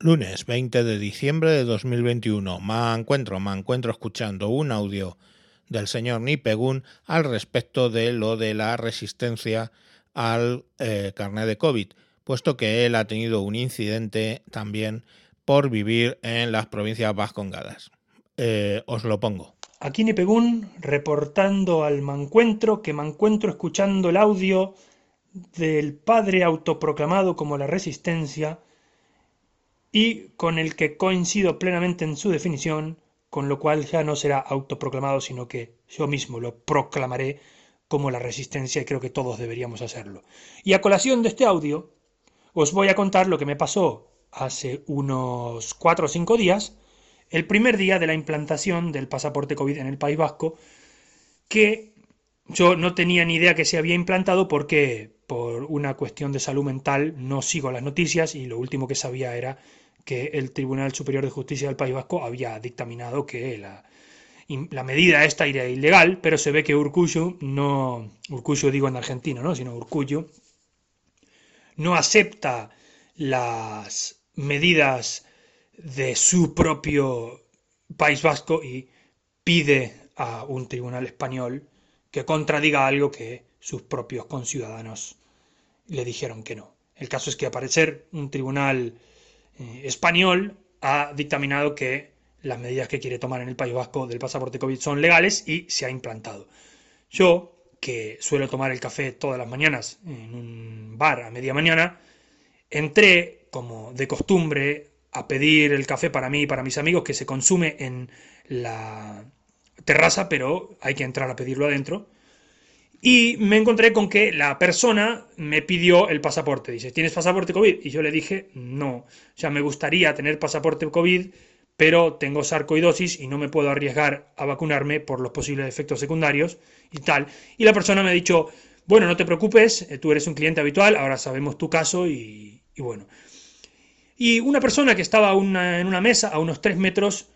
Lunes 20 de diciembre de 2021. Me encuentro, me encuentro escuchando un audio del señor Nipegun al respecto de lo de la resistencia al eh, carnet de COVID, puesto que él ha tenido un incidente también por vivir en las provincias vascongadas. Eh, os lo pongo. Aquí Nipegun reportando al mancuentro que me encuentro escuchando el audio del padre autoproclamado como la resistencia y con el que coincido plenamente en su definición, con lo cual ya no será autoproclamado, sino que yo mismo lo proclamaré como la resistencia y creo que todos deberíamos hacerlo. Y a colación de este audio, os voy a contar lo que me pasó hace unos cuatro o cinco días, el primer día de la implantación del pasaporte COVID en el País Vasco, que yo no tenía ni idea que se había implantado porque por una cuestión de salud mental no sigo las noticias y lo último que sabía era que el Tribunal Superior de Justicia del País Vasco había dictaminado que la, la medida esta era ilegal, pero se ve que Urcuyo no, Urcuyo digo en argentino, ¿no? sino Urcuyo, no acepta las medidas de su propio País Vasco y pide a un tribunal español que contradiga algo que sus propios conciudadanos le dijeron que no. El caso es que aparecer un tribunal eh, español ha dictaminado que las medidas que quiere tomar en el País Vasco del pasaporte COVID son legales y se ha implantado. Yo, que suelo tomar el café todas las mañanas en un bar a media mañana, entré como de costumbre a pedir el café para mí y para mis amigos que se consume en la terraza, pero hay que entrar a pedirlo adentro. Y me encontré con que la persona me pidió el pasaporte. Dice, ¿tienes pasaporte COVID? Y yo le dije, no. O sea, me gustaría tener pasaporte COVID, pero tengo sarcoidosis y no me puedo arriesgar a vacunarme por los posibles efectos secundarios y tal. Y la persona me ha dicho, bueno, no te preocupes, eh, tú eres un cliente habitual, ahora sabemos tu caso y, bueno. Y una persona que estaba en una mesa a unos tres metros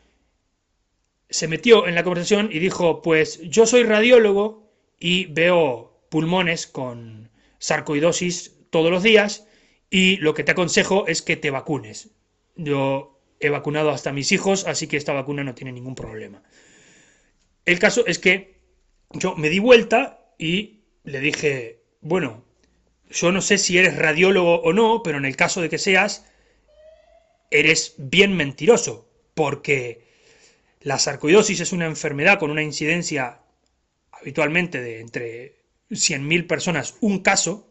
se metió en la conversación y dijo, pues yo soy radiólogo y veo pulmones con sarcoidosis todos los días y lo que te aconsejo es que te vacunes. Yo he vacunado hasta mis hijos, así que esta vacuna no tiene ningún problema. El caso es que yo me di vuelta y le dije, bueno, yo no sé si eres radiólogo o no, pero en el caso de que seas, eres bien mentiroso, porque la sarcoidosis es una enfermedad con una incidencia habitualmente de entre 100.000 personas un caso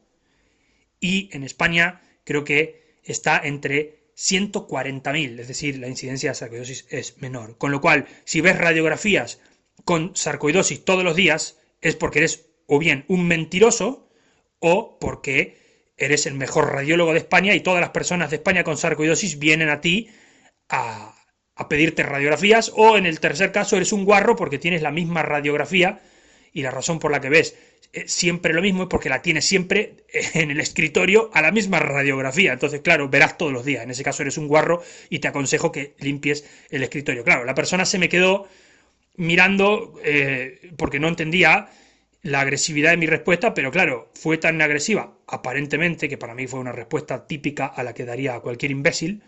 y en España creo que está entre 140.000, es decir, la incidencia de sarcoidosis es menor. Con lo cual, si ves radiografías con sarcoidosis todos los días, es porque eres o bien un mentiroso o porque eres el mejor radiólogo de España y todas las personas de España con sarcoidosis vienen a ti a, a pedirte radiografías o en el tercer caso eres un guarro porque tienes la misma radiografía y la razón por la que ves eh, siempre lo mismo es porque la tienes siempre eh, en el escritorio a la misma radiografía. Entonces, claro, verás todos los días. En ese caso eres un guarro y te aconsejo que limpies el escritorio. Claro, la persona se me quedó mirando eh, porque no entendía la agresividad de mi respuesta, pero claro, fue tan agresiva, aparentemente, que para mí fue una respuesta típica a la que daría a cualquier imbécil.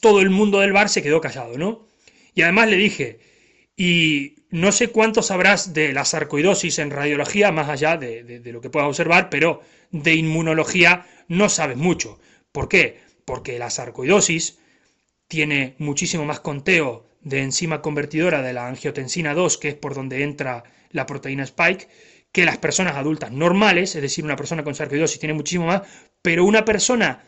todo el mundo del bar se quedó callado, ¿no? Y además le dije, y no sé cuánto sabrás de la sarcoidosis en radiología, más allá de, lo que puedas observar, pero de inmunología no sabes mucho. ¿Por qué? Porque la sarcoidosis tiene muchísimo más conteo de enzima convertidora de la angiotensina 2, que es por donde entra la proteína spike, que las personas adultas normales, es decir, una persona con sarcoidosis tiene muchísimo más, pero una persona,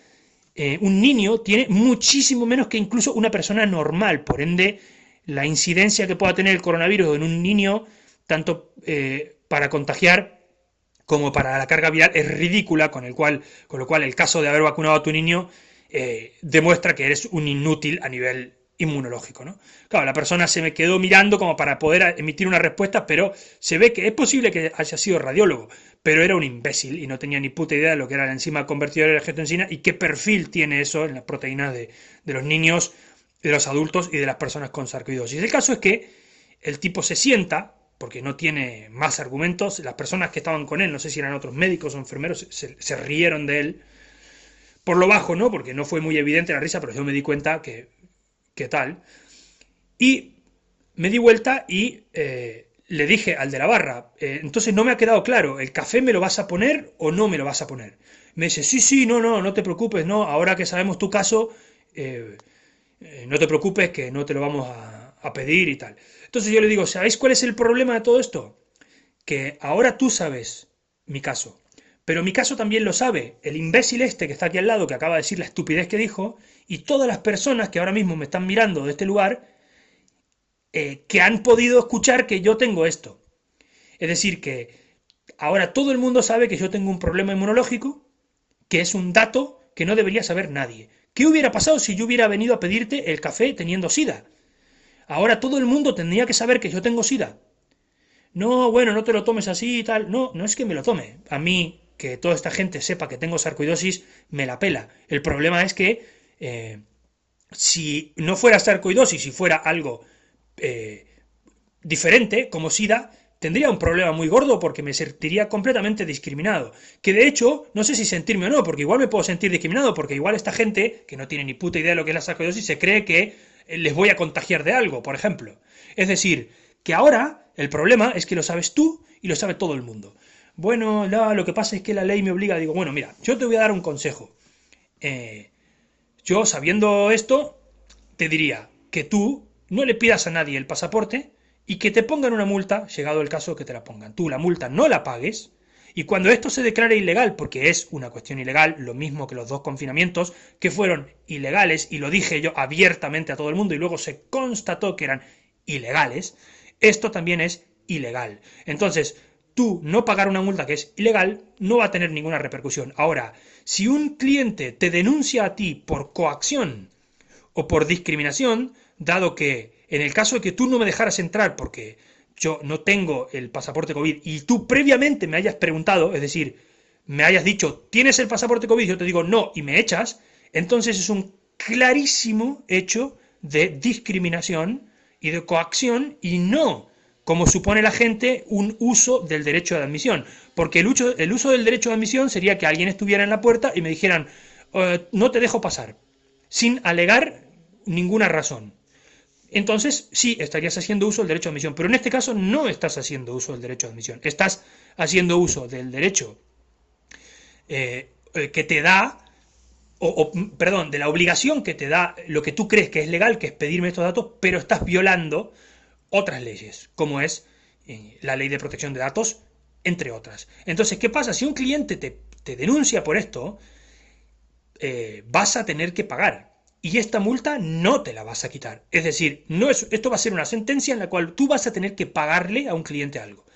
eh, un niño, tiene muchísimo menos que incluso una persona normal, por ende la incidencia que pueda tener el coronavirus en un niño, tanto eh, para contagiar como para la carga viral, es ridícula, con, el cual, con lo cual el caso de haber vacunado a tu niño eh, demuestra que eres un inútil a nivel inmunológico. ¿no? Claro, la persona se me quedó mirando como para poder emitir una respuesta, pero se ve que es posible que haya sido radiólogo, pero era un imbécil y no tenía ni puta idea de lo que era la enzima convertidora de la angiotensina y qué perfil tiene eso en las proteínas de, de los niños de los adultos y de las personas con sarcoidosis. El caso es que el tipo se sienta, porque no tiene más argumentos, las personas que estaban con él, no sé si eran otros médicos o enfermeros, se, rieron de él, por lo bajo, ¿no? Porque no fue muy evidente la risa, pero yo me di cuenta que, que tal. Y me di vuelta y eh, le dije al de la barra, eh, entonces no me ha quedado claro, ¿el café me lo vas a poner o no me lo vas a poner? Me dice, sí, sí, no, no, no te preocupes, no, ahora que sabemos tu caso, eh, no te preocupes que no te lo vamos a, a pedir y tal. Entonces yo le digo, ¿sabéis cuál es el problema de todo esto? Que ahora tú sabes mi caso, pero mi caso también lo sabe el imbécil este que está aquí al lado, que acaba de decir la estupidez que dijo, y todas las personas que ahora mismo me están mirando de este lugar, eh, que han podido escuchar que yo tengo esto. Es decir, que ahora todo el mundo sabe que yo tengo un problema inmunológico, que es un dato que no debería saber nadie. ¿Qué hubiera pasado si yo hubiera venido a pedirte el café teniendo sida? Ahora todo el mundo tendría que saber que yo tengo sida. No, bueno, no te lo tomes así y tal. No, no es que me lo tome. A mí, que toda esta gente sepa que tengo sarcoidosis, me la pela. El problema es que eh, si no fuera sarcoidosis, si fuera algo eh, diferente, como SIDA, tendría un problema muy gordo porque me sentiría completamente discriminado. Que de hecho, no sé si sentirme o no, porque igual me puedo sentir discriminado, porque igual esta gente, que no tiene ni puta idea de lo que es la sarcoidosis, se cree que eh, les voy a contagiar de algo, por ejemplo. Es decir, que ahora el problema es que lo sabes tú y lo sabe todo el mundo. Bueno, lo que pasa es que la ley me obliga, digo, bueno, mira, yo te voy a dar un consejo. Eh, yo, sabiendo esto, te diría que tú no le pidas a nadie el pasaporte y que te pongan una multa, llegado el caso que te la pongan. Tú la multa no la pagues y cuando esto se declare ilegal, porque es una cuestión ilegal, lo mismo que los dos confinamientos, que fueron ilegales, y lo dije yo abiertamente a todo el mundo, y luego se constató que eran ilegales, esto también es ilegal. Entonces, tú no pagar una multa que es ilegal no va a tener ninguna repercusión. Ahora, si un cliente te denuncia a ti por coacción o por discriminación, dado que en el caso de que tú no me dejaras entrar porque yo no tengo el pasaporte COVID y tú previamente me hayas preguntado, es decir, me hayas dicho, ¿tienes el pasaporte COVID? Yo te digo no y me echas, entonces es un clarísimo hecho de discriminación y de coacción y no como supone la gente, un uso del derecho de admisión. Porque el uso, el uso del derecho de admisión sería que alguien estuviera en la puerta y me dijeran, eh, no te dejo pasar, sin alegar ninguna razón. Entonces, sí, estarías haciendo uso del derecho de admisión, pero en este caso no estás haciendo uso del derecho de admisión, estás haciendo uso del derecho eh, que te da, o, perdón, de la obligación que te da lo que tú crees que es legal, que es pedirme estos datos, pero estás violando otras leyes, como es eh, la ley de protección de datos, entre otras. Entonces, ¿qué pasa? Si un cliente te, denuncia por esto, eh, vas a tener que pagar. Y esta multa no te la vas a quitar. Es decir, no es, esto va a ser una sentencia en la cual tú vas a tener que pagarle a un cliente algo.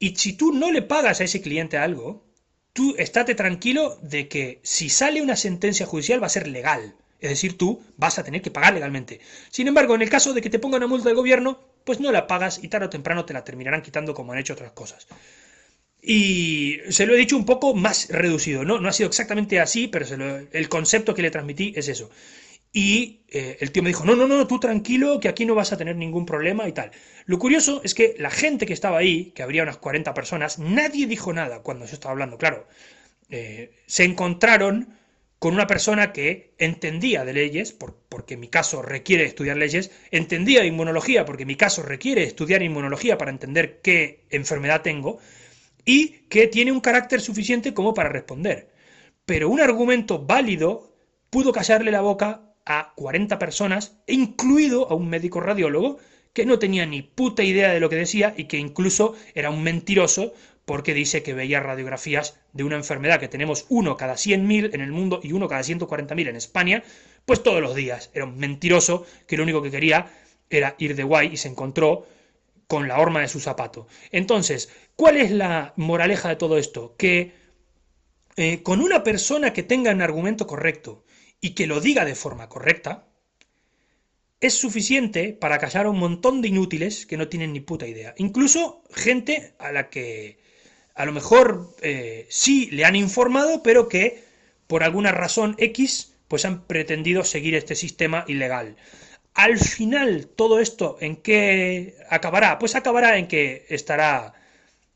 Y si tú no le pagas a ese cliente algo, tú estate tranquilo de que si sale una sentencia judicial va a ser legal. Es decir, tú vas a tener que pagar legalmente. Sin embargo, en el caso de que te ponga una multa del gobierno, pues no la pagas y tarde o temprano te la terminarán quitando como han hecho otras cosas. Y se lo he dicho un poco más reducido, ¿no? No ha sido exactamente así, pero el concepto que le transmití es eso. Y eh, el tío me dijo, no, no, no, tú tranquilo, que aquí no vas a tener ningún problema y tal. Lo curioso es que la gente que estaba ahí, que habría unas 40 personas, nadie dijo nada cuando yo estaba hablando. Claro, eh, se encontraron con una persona que entendía de leyes, porque mi caso requiere estudiar leyes, entendía de inmunología, porque mi caso requiere estudiar inmunología para entender qué enfermedad tengo, y que tiene un carácter suficiente como para responder. Pero un argumento válido pudo callarle la boca a 40 personas, incluido a un médico radiólogo, que no tenía ni puta idea de lo que decía y que incluso era un mentiroso porque dice que veía radiografías de una enfermedad que tenemos uno cada 100.000 en el mundo y uno cada 140.000 en España, pues todos los días. Era un mentiroso que lo único que quería era ir de guay y se encontró con la horma de su zapato. Entonces, ¿cuál es la moraleja de todo esto? Que eh, con una persona que tenga un argumento correcto y que lo diga de forma correcta, es suficiente para callar a un montón de inútiles que no tienen ni puta idea. Incluso gente a la que a lo mejor eh, sí le han informado, pero que por alguna razón X pues han pretendido seguir este sistema ilegal. Al final, todo esto, ¿en qué acabará? Pues acabará en que estará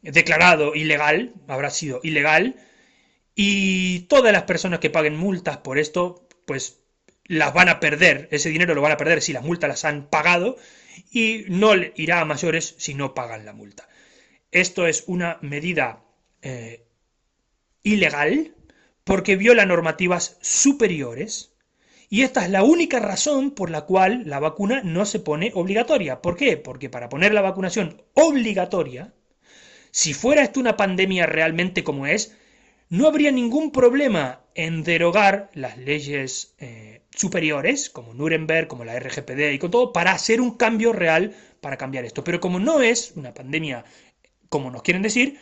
declarado ilegal, habrá sido ilegal, Y todas las personas que paguen multas por esto, pues las van a perder, ese dinero lo van a perder si las multas las han pagado y no irá a mayores si no pagan la multa. Esto es una medida eh, ilegal porque viola normativas superiores y esta es la única razón por la cual la vacuna no se pone obligatoria. ¿Por qué? Porque para poner la vacunación obligatoria, si fuera esto una pandemia realmente como es, no habría ningún problema en derogar las leyes eh, superiores, como Nuremberg, como la RGPD y con todo, para hacer un cambio real para cambiar esto. Pero como no es una pandemia, como nos quieren decir,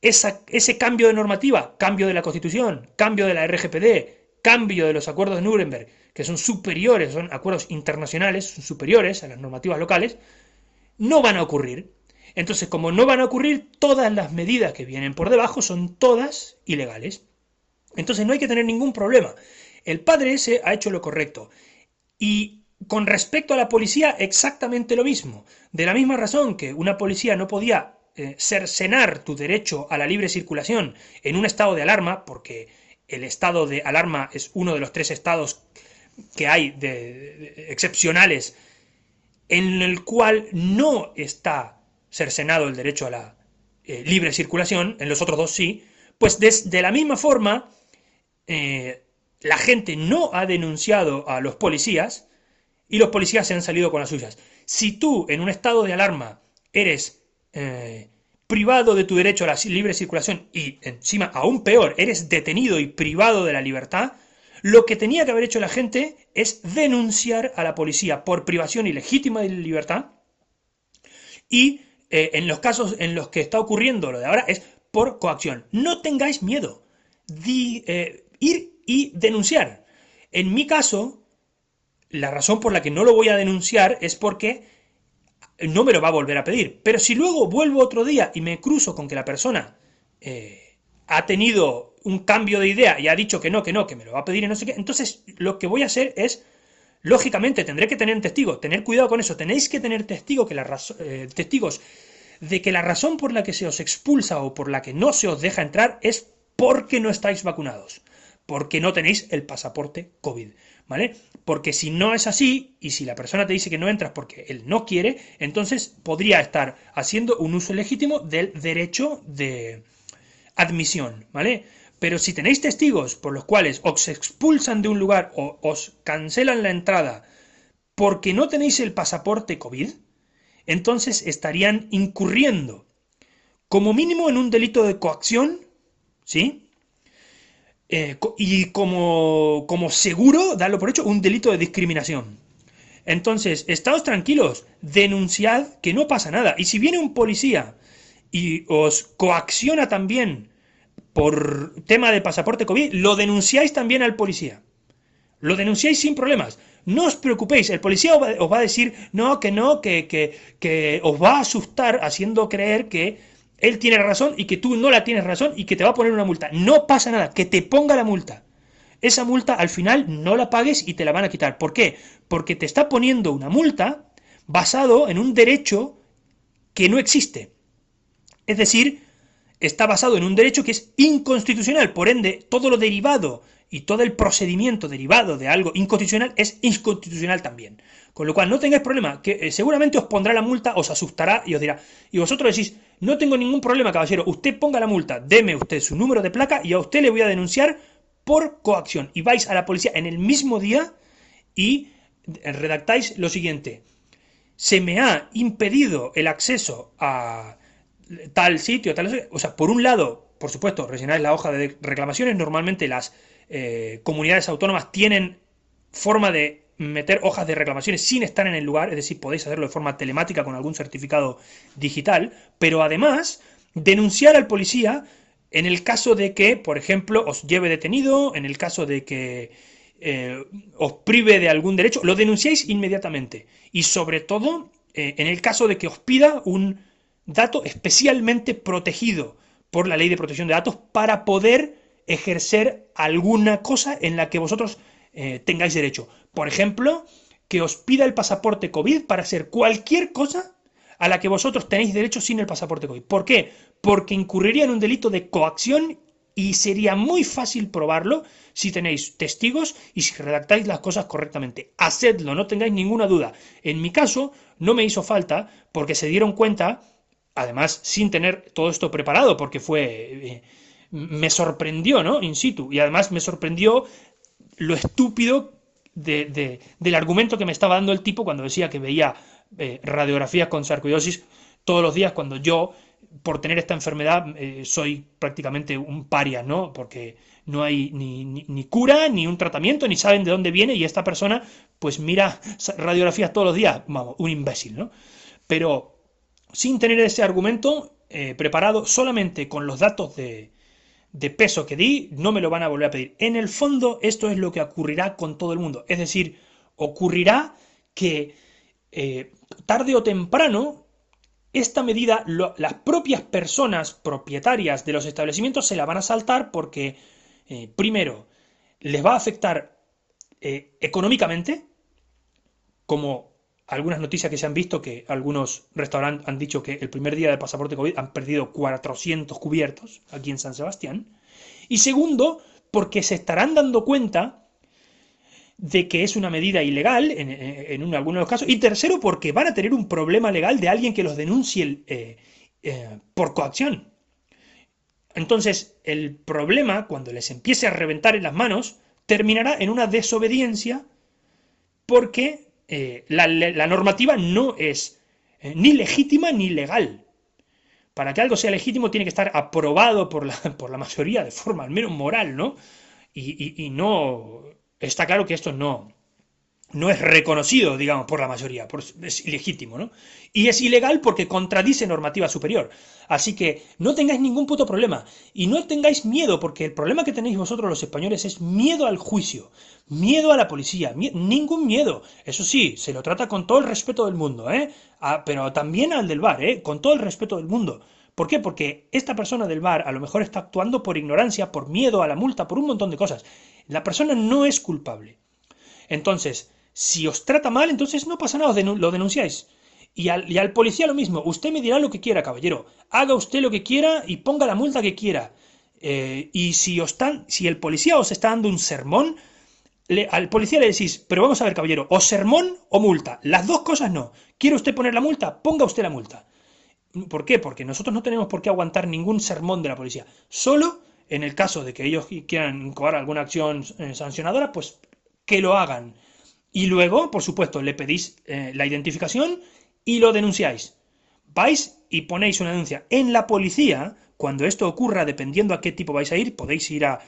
ese cambio de normativa, cambio de la Constitución, cambio de la RGPD, cambio de los acuerdos de Nuremberg, que son superiores, son acuerdos internacionales, son superiores a las normativas locales, no van a ocurrir. Entonces, como no van a ocurrir, todas las medidas que vienen por debajo son todas ilegales. Entonces no hay que tener ningún problema. El padre ese ha hecho lo correcto. Y con respecto a la policía, exactamente lo mismo. De la misma razón que una policía no podía eh, cercenar tu derecho a la libre circulación en un estado de alarma, porque el estado de alarma es uno de los tres estados que hay de, excepcionales en el cual no está cercenado el derecho a la eh, libre circulación, en los otros dos sí, pues de, la misma forma eh, la gente no ha denunciado a los policías y los policías se han salido con las suyas. Si tú en un estado de alarma eres eh, privado de tu derecho a la libre circulación y encima aún peor, eres detenido y privado de la libertad, lo que tenía que haber hecho la gente es denunciar a la policía por privación ilegítima de libertad y eh, en los casos en los que está ocurriendo lo de ahora es por coacción. No tengáis miedo. eh, ir y denunciar. En mi caso, la razón por la que no lo voy a denunciar es porque no me lo va a volver a pedir. Pero si luego vuelvo otro día y me cruzo con que la persona eh, ha tenido un cambio de idea y ha dicho que no, que no, que me lo va a pedir y no sé qué, entonces lo que voy a hacer es, lógicamente, tendré que tener testigos, tener cuidado con eso, tenéis que tener testigo que eh, testigos de que la razón por la que se os expulsa o por la que no se os deja entrar es porque no estáis vacunados porque no tenéis el pasaporte COVID, ¿vale? Porque si no es así, y si la persona te dice que no entras porque él no quiere, entonces podría estar haciendo un uso legítimo del derecho de admisión, ¿vale? Pero si tenéis testigos por los cuales os expulsan de un lugar o os cancelan la entrada porque no tenéis el pasaporte COVID, entonces estarían incurriendo como mínimo en un delito de coacción, ¿sí? Eh, y como, como seguro, darlo por hecho, un delito de discriminación. Entonces, estados tranquilos, denunciad que no pasa nada. Y si viene un policía y os coacciona también por tema de pasaporte COVID, lo denunciáis también al policía. Lo denunciáis sin problemas. No os preocupéis, el policía os va a decir, no, que no, que, que, que os va a asustar haciendo creer que él tiene razón y que tú no la tienes razón y que te va a poner una multa. No pasa nada, que te ponga la multa. Esa multa al final no la pagues y te la van a quitar. ¿Por qué? Porque te está poniendo una multa basado en un derecho que no existe. Es decir, está basado en un derecho que es inconstitucional. Por ende, todo lo derivado y todo el procedimiento derivado de algo inconstitucional es inconstitucional también. Con lo cual, no tengáis problema, que eh, seguramente os pondrá la multa, os asustará y os dirá. Y vosotros decís, no tengo ningún problema, caballero, usted ponga la multa, deme usted su número de placa y a usted le voy a denunciar por coacción. Y vais a la policía en el mismo día y redactáis lo siguiente. Se me ha impedido el acceso a tal sitio, tal... O sea, por un lado, por supuesto, rellenáis la hoja de reclamaciones. Normalmente las eh, comunidades autónomas tienen forma de meter hojas de reclamaciones sin estar en el lugar, es decir, podéis hacerlo de forma telemática con algún certificado digital, pero además denunciar al policía en el caso de que, por ejemplo, os lleve detenido, en el caso de que eh, os prive de algún derecho, lo denunciáis inmediatamente. Y sobre todo, eh, en el caso de que os pida un dato especialmente protegido por la ley de protección de datos para poder ejercer alguna cosa en la que vosotros eh, tengáis derecho. Por ejemplo, que os pida el pasaporte COVID para hacer cualquier cosa a la que vosotros tenéis derecho sin el pasaporte COVID. ¿Por qué? Porque incurriría en un delito de coacción Y sería muy fácil probarlo si tenéis testigos y si redactáis las cosas correctamente. Hacedlo, no tengáis ninguna duda. En mi caso, no me hizo falta porque se dieron cuenta, además sin tener todo esto preparado, porque fue... Eh, me sorprendió, ¿no? In situ. Y además me sorprendió lo estúpido del argumento que me estaba dando el tipo cuando decía que veía eh, radiografías con sarcoidosis todos los días cuando yo, por tener esta enfermedad, eh, soy prácticamente un paria, ¿no? Porque no hay ni, ni, cura, ni un tratamiento, ni saben de dónde viene y esta persona pues mira radiografías todos los días, vamos, un imbécil, ¿no? Pero sin tener ese argumento eh, preparado solamente con los datos de, de peso que di, no me lo van a volver a pedir. En el fondo, esto es lo que ocurrirá con todo el mundo. Es decir, ocurrirá que eh, tarde o temprano, esta medida, las propias personas propietarias de los establecimientos se la van a saltar porque, eh, primero, les va a afectar económicamente, como algunas noticias que se han visto, que algunos restaurantes han dicho que el primer día del pasaporte COVID han perdido 400 cubiertos aquí en San Sebastián. Y segundo, porque se estarán dando cuenta de que es una medida ilegal en, en, algunos de los casos. Y tercero, porque van a tener un problema legal de alguien que los denuncie eh, eh, por coacción. Entonces, el problema, cuando les empiece a reventar en las manos, terminará en una desobediencia porque eh, la, normativa no es eh, ni legítima ni legal. Para que algo sea legítimo tiene que estar aprobado por la, por la mayoría de forma al menos moral, ¿no? y, y no... Está claro que esto no, no es reconocido, digamos, por la mayoría, es ilegítimo, ¿no? Y es ilegal porque contradice normativa superior. Así que no tengáis ningún puto problema. Y no tengáis miedo, porque el problema que tenéis vosotros los españoles es miedo al juicio, miedo a la policía, ningún miedo. Eso sí, se lo trata con todo el respeto del mundo, ¿eh? Pero también al del bar, ¿eh? Con todo el respeto del mundo. ¿Por qué? Porque esta persona del bar a lo mejor está actuando por ignorancia, por miedo a la multa, por un montón de cosas. La persona no es culpable. Entonces, si os trata mal, entonces no pasa nada, lo denunciáis. Y al, policía lo mismo, usted me dirá lo que quiera, caballero. Haga usted lo que quiera y ponga la multa que quiera. Eh, y si, os si el policía os está dando un sermón, al policía le decís, pero vamos a ver, caballero, o sermón o multa. Las dos cosas no. ¿Quiere usted poner la multa? Ponga usted la multa. ¿Por qué? Porque nosotros no tenemos por qué aguantar ningún sermón de la policía. Solo en el caso de que ellos quieran incoar alguna acción eh, sancionadora, pues que lo hagan. Y luego, por supuesto, le pedís eh, la identificación y lo denunciáis. Vais y ponéis una denuncia en la policía. Cuando esto ocurra, dependiendo a qué tipo vais a ir, podéis ir a.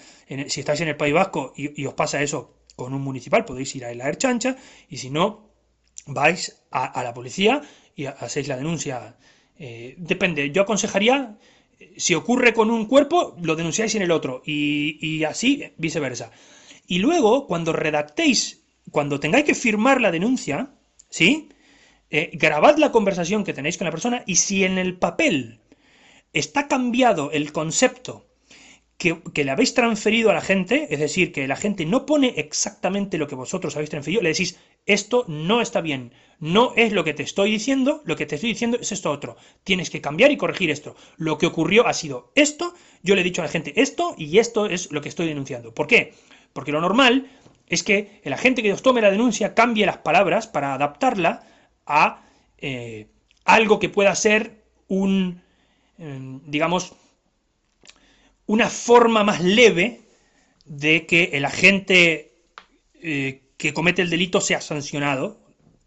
si estáis en el País Vasco y, os pasa eso con un municipal, podéis ir a la Erchancha. Y si no, vais a, la policía y hacéis la denuncia. Eh, depende, yo aconsejaría. Si ocurre con un cuerpo, lo denunciáis en el otro. Y, y así viceversa. Y luego, cuando redactéis cuando tengáis que firmar la denuncia, ¿sí? Eh, grabad la conversación que tenéis con la persona y si en el papel está cambiado el concepto que, que, le habéis transferido a la gente, es decir, que la gente no pone exactamente lo que vosotros habéis transferido, le decís, esto no está bien, no es lo que te estoy diciendo, lo que te estoy diciendo es esto otro, tienes que cambiar y corregir esto. Lo que ocurrió ha sido esto, yo le he dicho a la gente esto y esto es lo que estoy denunciando. ¿Por qué? Porque lo normal es que el agente que os tome la denuncia cambie las palabras para adaptarla a eh, algo que pueda ser un, em, digamos, una forma más leve de que el agente eh, que comete el delito sea sancionado,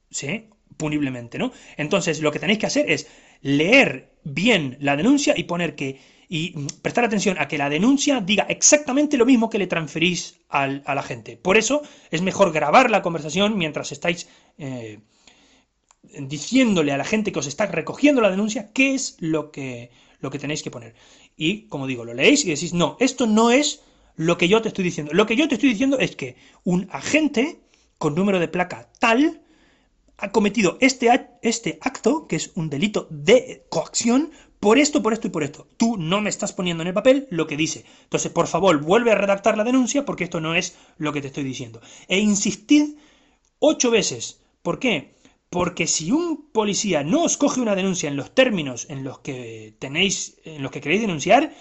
¿sí? puniblemente, ¿no? Entonces, lo que tenéis que hacer es leer bien la denuncia y poner que y prestar atención a que la denuncia diga exactamente lo mismo que le transferís al, a la gente. Por eso es mejor grabar la conversación mientras estáis eh, diciéndole a la gente que os está recogiendo la denuncia qué es lo que, lo que tenéis que poner. Y, como digo, lo leéis y decís, no, esto no es lo que yo te estoy diciendo. Lo que yo te estoy diciendo es que un agente con número de placa tal ha cometido este, este acto, que es un delito de coacción, por esto, por esto y por esto. Tú no me estás poniendo en el papel lo que dice. Entonces, por favor, vuelve a redactar la denuncia porque esto no es lo que te estoy diciendo. E insistid ocho veces. ¿Por qué? Porque si un policía no os coge una denuncia en los términos en los que tenéis, en los que queréis denunciar,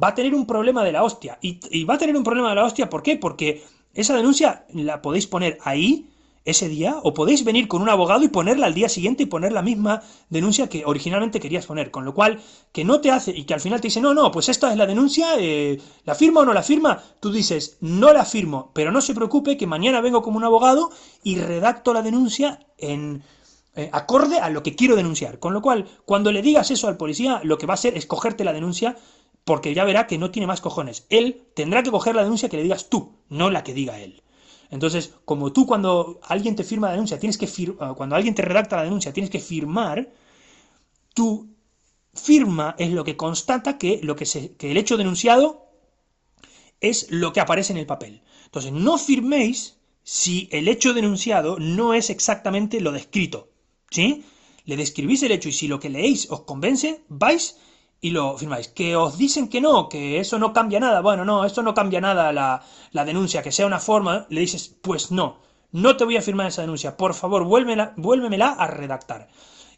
va a tener un problema de la hostia. Y, y va a tener un problema de la hostia, ¿por qué? Porque esa denuncia la podéis poner ahí ese día o podéis venir con un abogado y ponerla al día siguiente y poner la misma denuncia que originalmente querías poner. Con lo cual, que no te hace y que al final te dice, no, no, pues esta es la denuncia, eh, ¿la firma o no la firma? Tú dices, no la firmo, pero no se preocupe que mañana vengo como un abogado y redacto la denuncia en... Eh, acorde a lo que quiero denunciar. Con lo cual, cuando le digas eso al policía, lo que va a hacer es cogerte la denuncia porque ya verá que no tiene más cojones. Él tendrá que coger la denuncia que le digas tú, no la que diga él. Entonces, como tú cuando alguien te firma la denuncia, tienes que ah, cuando alguien te redacta la denuncia, tienes que firmar, tu firma es lo que constata que, lo que, se, que el hecho denunciado es lo que aparece en el papel. Entonces, no firméis si el hecho denunciado no es exactamente lo descrito. ¿Sí? Le describís el hecho y si lo que leéis os convence, vais y lo firmáis. Que os dicen que no, que eso no cambia nada. Bueno, no, esto no cambia nada la, la denuncia, que sea una forma, le dices, pues no, no te voy a firmar esa denuncia, por favor, vuélvemela, vuélvemela a redactar.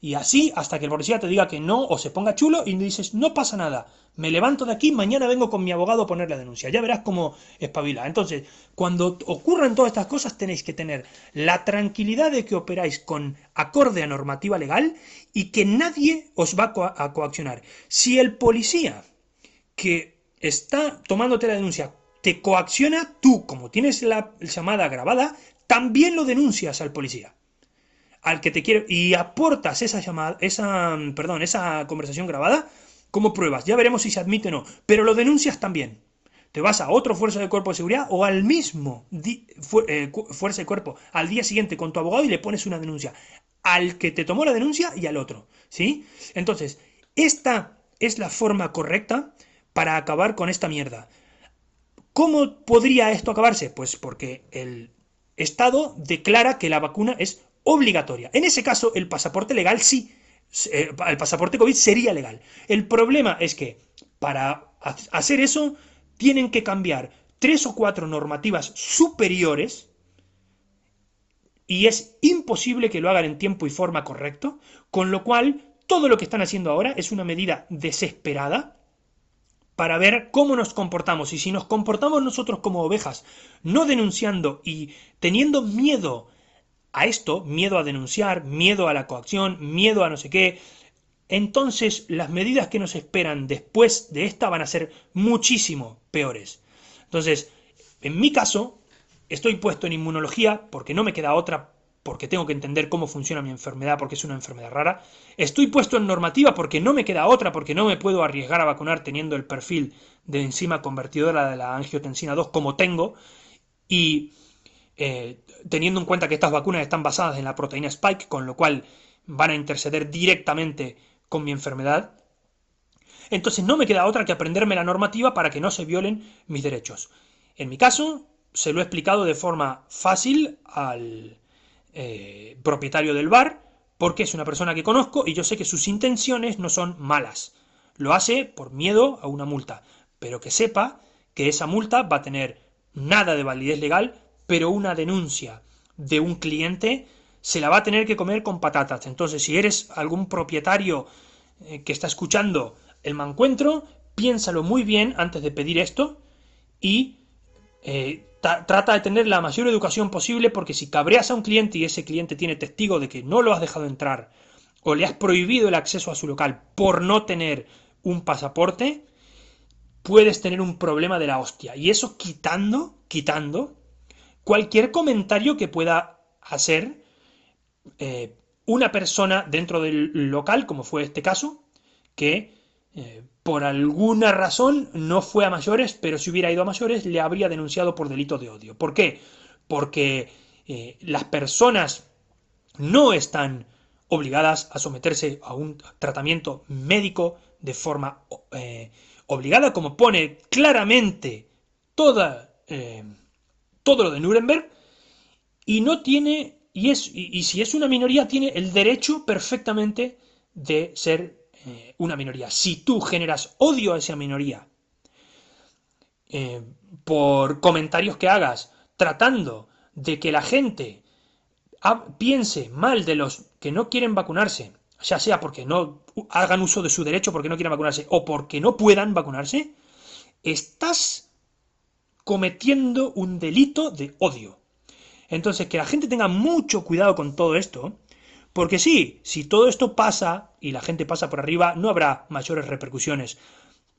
Y así hasta que el policía te diga que no o se ponga chulo y dices, no pasa nada, me levanto de aquí, mañana vengo con mi abogado a poner la denuncia. Ya verás cómo espabila. Entonces, cuando ocurran todas estas cosas, tenéis que tener la tranquilidad de que operáis con acorde a normativa legal y que nadie os va a coaccionar. Si el policía que está tomándote la denuncia te coacciona, tú, como tienes la llamada grabada, también lo denuncias al policía al que te quiere y aportas esa llamada, esa, perdón, esa conversación grabada como pruebas. Ya veremos si se admite o no, pero lo denuncias también. Te vas a otro fuerza de cuerpo de seguridad o al mismo eh, fuerza de cuerpo al día siguiente con tu abogado y le pones una denuncia al que te tomó la denuncia y al otro, ¿sí? Entonces, esta es la forma correcta para acabar con esta mierda. ¿Cómo podría esto acabarse? Pues porque el Estado declara que la vacuna es obligatoria. En ese caso, el pasaporte legal sí, eh, el pasaporte COVID sería legal. El problema es que para hacer eso tienen que cambiar tres o cuatro normativas superiores y es imposible que lo hagan en tiempo y forma correcto, con lo cual todo lo que están haciendo ahora es una medida desesperada para ver cómo nos comportamos y si nos comportamos nosotros como ovejas, no denunciando y teniendo miedo a esto, miedo a denunciar, miedo a la coacción, miedo a no sé qué, entonces las medidas que nos esperan después de esta van a ser muchísimo peores. Entonces, en mi caso, estoy puesto en inmunología porque no me queda otra, porque tengo que entender cómo funciona mi enfermedad, porque es una enfermedad rara. Estoy puesto en normativa porque no me queda otra, porque no me puedo arriesgar a vacunar teniendo el perfil de enzima convertidora de la angiotensina 2 como tengo. Y eh, teniendo en cuenta que estas vacunas están basadas en la proteína Spike, con lo cual van a interceder directamente con mi enfermedad. Entonces no me queda otra que aprenderme la normativa para que no se violen mis derechos. En mi caso, se lo he explicado de forma fácil al eh, propietario del bar, porque es una persona que conozco y yo sé que sus intenciones no son malas. Lo hace por miedo a una multa, pero que sepa que esa multa va a tener nada de validez legal pero una denuncia de un cliente se la va a tener que comer con patatas. Entonces, si eres algún propietario eh, que está escuchando el mancuentro, piénsalo muy bien antes de pedir esto y eh, trata de tener la mayor educación posible porque si cabreas a un cliente y ese cliente tiene testigo de que no lo has dejado entrar o le has prohibido el acceso a su local por no tener un pasaporte, puedes tener un problema de la hostia. Y eso quitando, quitando cualquier comentario que pueda hacer eh, una persona dentro del local, como fue este caso, que eh, por alguna razón no fue a mayores, pero si hubiera ido a mayores le habría denunciado por delito de odio. ¿Por qué? Porque eh, las personas no están obligadas a someterse a un tratamiento médico de forma obligada, como pone claramente toda todo lo de Nuremberg y no tiene, y, es, y, si es una minoría, tiene el derecho perfectamente de ser eh, una minoría. Si tú generas odio a esa minoría eh, por comentarios que hagas tratando de que la gente piense mal de los que no quieren vacunarse, ya sea porque no hagan uso de su derecho porque no quieren vacunarse o porque no puedan vacunarse, estás cometiendo un delito de odio. Entonces, que la gente tenga mucho cuidado con todo esto, porque sí, si todo esto pasa y la gente pasa por arriba, no habrá mayores repercusiones.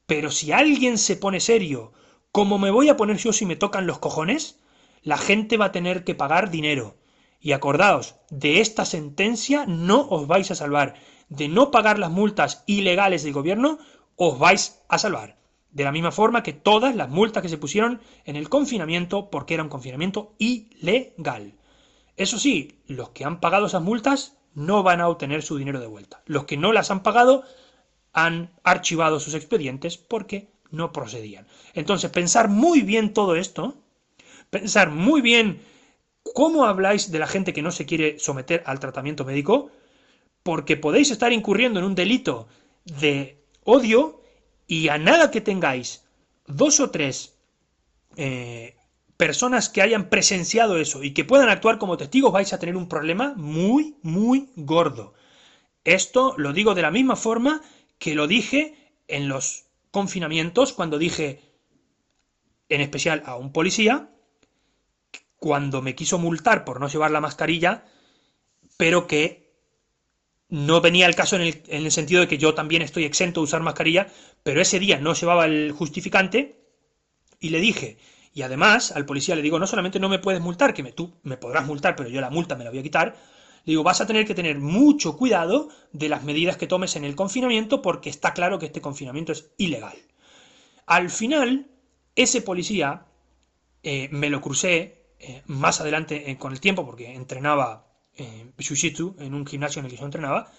Pero si alguien se pone serio, como me voy a poner yo si me tocan los cojones, la gente va a tener que pagar dinero. Y acordaos, de esta sentencia no os vais a salvar. De no pagar las multas ilegales del gobierno, os vais a salvar. De la misma forma que todas las multas que se pusieron en el confinamiento, porque era un confinamiento ilegal. Eso sí, los que han pagado esas multas no van a obtener su dinero de vuelta. Los que no las han pagado han archivado sus expedientes porque no procedían. Entonces, pensar muy bien todo esto, pensar muy bien cómo habláis de la gente que no se quiere someter al tratamiento médico, porque podéis estar incurriendo en un delito de odio y a nada que tengáis dos o tres eh, personas que hayan presenciado eso y que puedan actuar como testigos, vais a tener un problema muy, muy gordo. Esto lo digo de la misma forma que lo dije en los confinamientos, cuando dije, en especial a un policía, cuando me quiso multar por no llevar la mascarilla, pero que no venía el caso en el, en el, sentido de que yo también estoy exento de usar mascarilla, pero ese día no llevaba el justificante y le dije, y además al policía le digo, no solamente no me puedes multar, que me, tú me podrás multar, pero yo la multa me la voy a quitar, le digo, vas a tener que tener mucho cuidado de las medidas que tomes en el confinamiento porque está claro que este confinamiento es ilegal. Al final, ese policía eh, me lo crucé eh, más adelante eh, con el tiempo porque entrenaba eh, en un gimnasio en el que yo entrenaba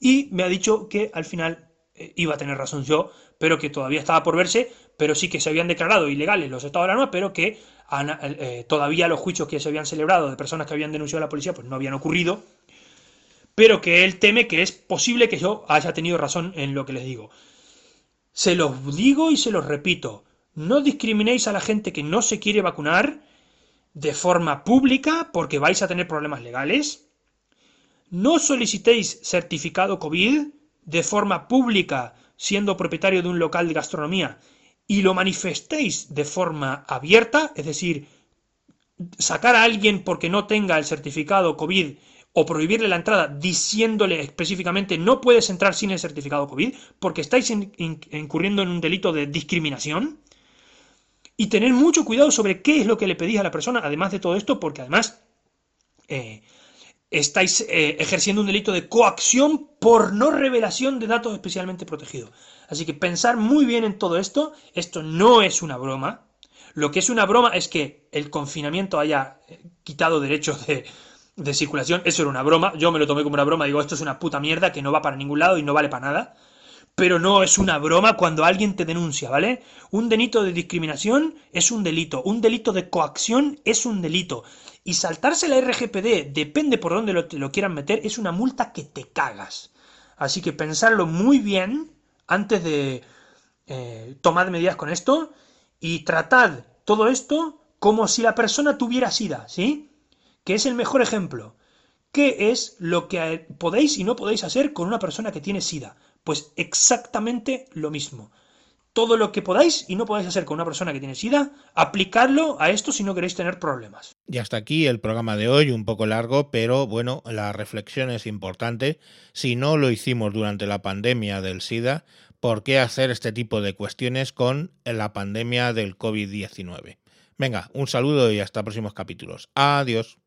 y me ha dicho que al final eh, iba a tener razón yo, pero que todavía estaba por verse, pero sí que se habían declarado ilegales los estados de alarma, pero que eh, todavía los juicios que se habían celebrado de personas que habían denunciado a la policía pues no habían ocurrido, pero que él teme que es posible que yo haya tenido razón en lo que les digo. Se los digo y se los repito, no discriminéis a la gente que no se quiere vacunar de forma pública porque vais a tener problemas legales. No solicitéis certificado COVID de forma pública siendo propietario de un local de gastronomía y lo manifestéis de forma abierta, es decir, sacar a alguien porque no tenga el certificado COVID o prohibirle la entrada diciéndole específicamente no puedes entrar sin el certificado COVID porque estáis incurriendo en un delito de discriminación. Y tener mucho cuidado sobre qué es lo que le pedís a la persona, además de todo esto, porque además eh, estáis eh, ejerciendo un delito de coacción por no revelación de datos especialmente protegidos. Así que pensar muy bien en todo esto, esto no es una broma. Lo que es una broma es que el confinamiento haya eh, quitado derechos de, de circulación, eso era una broma, yo me lo tomé como una broma, digo, esto es una puta mierda que no va para ningún lado y no vale para nada. Pero no es una broma cuando alguien te denuncia, ¿vale? Un delito de discriminación es un delito, un delito de coacción es un delito. Y saltarse la RGPD, depende por dónde lo, lo quieran meter, es una multa que te cagas. Así que pensarlo muy bien antes de eh, tomar medidas con esto y tratad todo esto como si la persona tuviera SIDA, ¿sí? Que es el mejor ejemplo. ¿Qué es lo que podéis y no podéis hacer con una persona que tiene SIDA? Pues exactamente lo mismo todo lo que podáis y no podáis hacer con una persona que tiene SIDA, aplicarlo a esto si no queréis tener problemas. Y hasta aquí el programa de hoy, un poco largo, pero bueno, la reflexión es importante. Si no lo hicimos durante la pandemia del SIDA, ¿por qué hacer este tipo de cuestiones con la pandemia del COVID-19? Venga, un saludo y hasta próximos capítulos. Adiós.